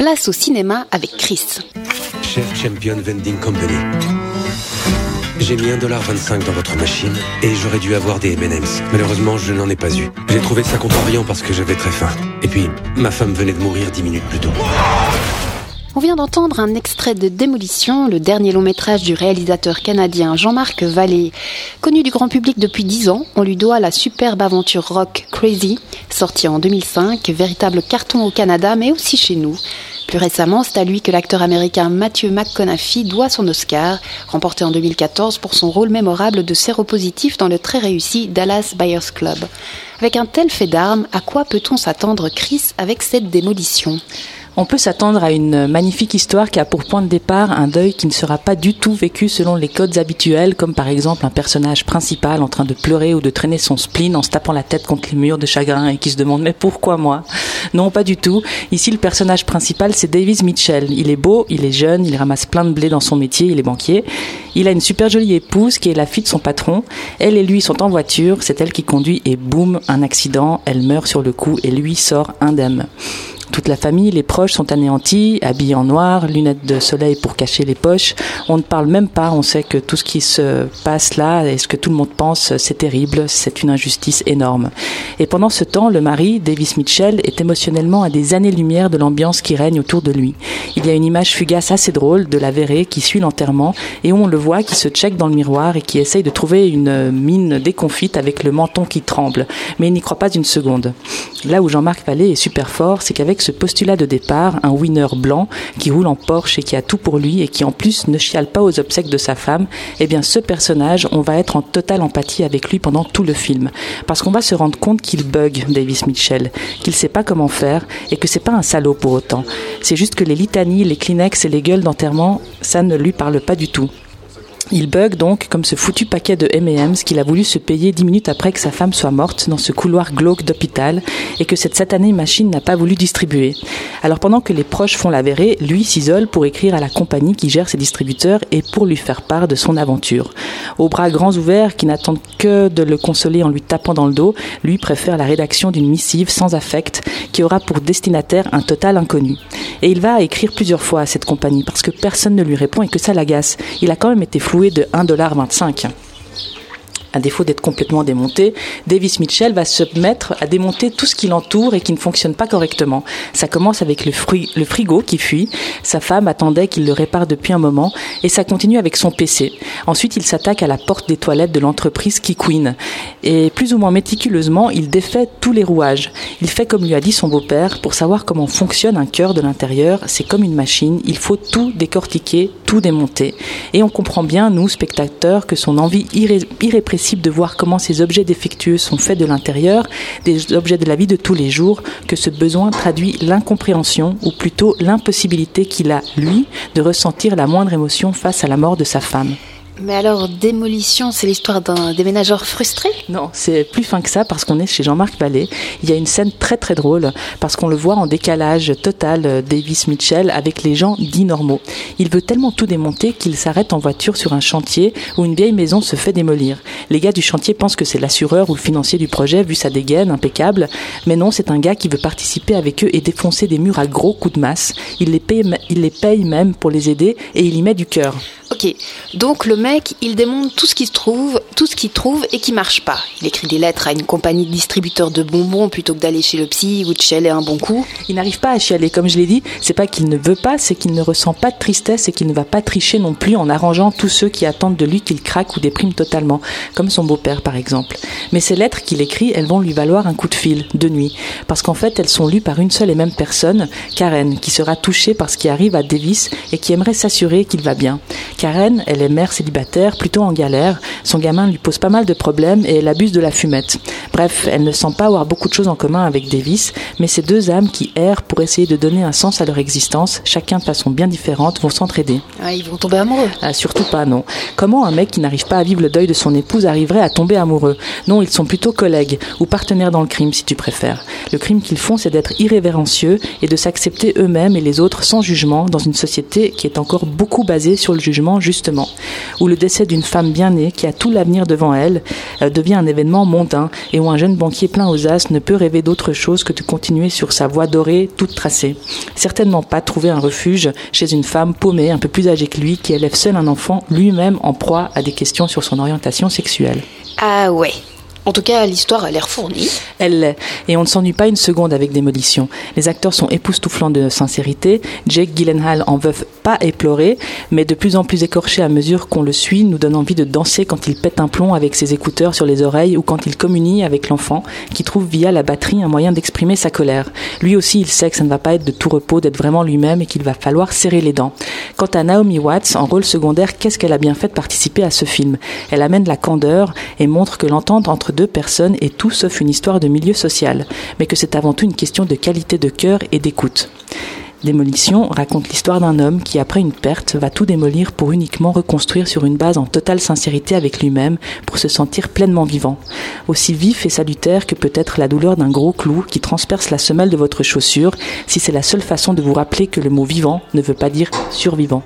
place au cinéma avec Chris. Cher Champion Vending Company, j'ai mis 1,25$ dans votre machine et j'aurais dû avoir des M&M's. Malheureusement, je n'en ai pas eu. J'ai trouvé ça contrariant parce que j'avais très faim. Et puis, ma femme venait de mourir 10 minutes plus tôt. On vient d'entendre un extrait de Démolition, le dernier long métrage du réalisateur canadien Jean-Marc Vallée. Connu du grand public depuis 10 ans, on lui doit la superbe aventure rock Crazy, sortie en 2005, véritable carton au Canada mais aussi chez nous. Plus récemment, c'est à lui que l'acteur américain Matthew McConaughey doit son Oscar, remporté en 2014 pour son rôle mémorable de séropositif dans le très réussi Dallas Buyers Club. Avec un tel fait d'armes, à quoi peut-on s'attendre, Chris, avec cette démolition? On peut s'attendre à une magnifique histoire qui a pour point de départ un deuil qui ne sera pas du tout vécu selon les codes habituels, comme par exemple un personnage principal en train de pleurer ou de traîner son spleen en se tapant la tête contre les murs de chagrin et qui se demande mais pourquoi moi? Non, pas du tout. Ici, le personnage principal, c'est Davis Mitchell. Il est beau, il est jeune, il ramasse plein de blé dans son métier, il est banquier. Il a une super jolie épouse qui est la fille de son patron. Elle et lui sont en voiture, c'est elle qui conduit et boum, un accident, elle meurt sur le coup et lui sort indemne. Toute la famille, les proches sont anéantis, habillés en noir, lunettes de soleil pour cacher les poches. On ne parle même pas, on sait que tout ce qui se passe là et ce que tout le monde pense, c'est terrible, c'est une injustice énorme. Et pendant ce temps, le mari, Davis Mitchell, est émotionnellement à des années-lumière de l'ambiance qui règne autour de lui. Il y a une image fugace assez drôle de la verrée qui suit l'enterrement et on le voit qui se check dans le miroir et qui essaye de trouver une mine déconfite avec le menton qui tremble. Mais il n'y croit pas une seconde. Là où Jean-Marc Vallée est super fort, c'est qu'avec ce postulat de départ, un winner blanc qui roule en Porsche et qui a tout pour lui et qui en plus ne chiale pas aux obsèques de sa femme, eh bien ce personnage, on va être en totale empathie avec lui pendant tout le film. Parce qu'on va se rendre compte qu'il bug Davis Mitchell, qu'il sait pas comment faire et que c'est pas un salaud pour autant. C'est juste que les litanies, les Kleenex et les gueules d'enterrement, ça ne lui parle pas du tout. Il bug donc comme ce foutu paquet de M&M's qu'il a voulu se payer dix minutes après que sa femme soit morte dans ce couloir glauque d'hôpital et que cette satanée machine n'a pas voulu distribuer. Alors pendant que les proches font la lui s'isole pour écrire à la compagnie qui gère ses distributeurs et pour lui faire part de son aventure. Aux bras grands ouverts qui n'attendent que de le consoler en lui tapant dans le dos, lui préfère la rédaction d'une missive sans affect qui aura pour destinataire un total inconnu. Et il va écrire plusieurs fois à cette compagnie parce que personne ne lui répond et que ça l'agace. Il a quand même été de 1,25$. À défaut d'être complètement démonté, Davis Mitchell va se mettre à démonter tout ce qui l'entoure et qui ne fonctionne pas correctement. Ça commence avec le, frigo qui fuit. Sa femme attendait qu'il le répare depuis un moment et ça continue avec son PC. Ensuite, il s'attaque à la porte des toilettes de l'entreprise Queen. Et plus ou moins méticuleusement, il défait tous les rouages. Il fait comme lui a dit son beau-père pour savoir comment fonctionne un cœur de l'intérieur. C'est comme une machine. Il faut tout décortiquer, tout démonter. Et on comprend bien, nous, spectateurs, que son envie irrépressible de voir comment ces objets défectueux sont faits de l'intérieur, des objets de la vie de tous les jours, que ce besoin traduit l'incompréhension, ou plutôt l'impossibilité qu'il a, lui, de ressentir la moindre émotion face à la mort de sa femme. Mais alors, démolition, c'est l'histoire d'un déménageur frustré? Non, c'est plus fin que ça parce qu'on est chez Jean-Marc Vallée. Il y a une scène très très drôle parce qu'on le voit en décalage total, euh, Davis Mitchell, avec les gens dits normaux. Il veut tellement tout démonter qu'il s'arrête en voiture sur un chantier où une vieille maison se fait démolir. Les gars du chantier pensent que c'est l'assureur ou le financier du projet vu sa dégaine impeccable, mais non, c'est un gars qui veut participer avec eux et défoncer des murs à gros coups de masse. Il les paye, il les paye même pour les aider et il y met du cœur. Ok, donc le mec, il démonte tout ce qui se trouve, tout ce qu'il trouve et qui marche pas. Il écrit des lettres à une compagnie de distributeurs de bonbons plutôt que d'aller chez le psy ou de chialer un bon coup. Il n'arrive pas à chialer, comme je l'ai dit. C'est pas qu'il ne veut pas, c'est qu'il ne ressent pas de tristesse et qu'il ne va pas tricher non plus en arrangeant tous ceux qui attendent de lui qu'il craque ou déprime totalement, comme son beau-père par exemple. Mais ces lettres qu'il écrit, elles vont lui valoir un coup de fil, de nuit, parce qu'en fait elles sont lues par une seule et même personne, Karen, qui sera touchée par ce qui arrive à Davis et qui aimerait s'assurer qu'il va bien. Karen, elle est mère célibataire, plutôt en galère. Son gamin lui pose pas mal de problèmes et elle abuse de la fumette. Bref, elle ne sent pas avoir beaucoup de choses en commun avec Davis, mais ces deux âmes qui errent pour essayer de donner un sens à leur existence, chacun de façon bien différente, vont s'entraider. Ah, ils vont tomber amoureux ah, Surtout pas, non. Comment un mec qui n'arrive pas à vivre le deuil de son épouse arriverait à tomber amoureux? Non, ils sont plutôt collègues ou partenaires dans le crime, si tu préfères. Le crime qu'ils font, c'est d'être irrévérencieux et de s'accepter eux-mêmes et les autres sans jugement dans une société qui est encore beaucoup basée sur le jugement, justement où le décès d'une femme bien née qui a tout l'avenir devant elle euh, devient un événement mondain et où un jeune banquier plein aux as ne peut rêver d'autre chose que de continuer sur sa voie dorée toute tracée. Certainement pas trouver un refuge chez une femme paumée un peu plus âgée que lui qui élève seul un enfant lui-même en proie à des questions sur son orientation sexuelle. Ah ouais, en tout cas, l'histoire a l'air fournie. Elle l'est. Et on ne s'ennuie pas une seconde avec Démolition. Les acteurs sont époustouflants de sincérité. Jake Gyllenhaal en veut pas éplorer, mais de plus en plus écorché à mesure qu'on le suit, nous donne envie de danser quand il pète un plomb avec ses écouteurs sur les oreilles ou quand il communie avec l'enfant, qui trouve via la batterie un moyen d'exprimer sa colère. Lui aussi, il sait que ça ne va pas être de tout repos d'être vraiment lui-même et qu'il va falloir serrer les dents. Quant à Naomi Watts, en rôle secondaire, qu'est-ce qu'elle a bien fait de participer à ce film? Elle amène la candeur et montre que l'entente entre personnes est tout sauf une histoire de milieu social, mais que c'est avant tout une question de qualité de cœur et d'écoute. Démolition raconte l'histoire d'un homme qui, après une perte, va tout démolir pour uniquement reconstruire sur une base en totale sincérité avec lui-même, pour se sentir pleinement vivant. Aussi vif et salutaire que peut être la douleur d'un gros clou qui transperce la semelle de votre chaussure, si c'est la seule façon de vous rappeler que le mot vivant ne veut pas dire survivant.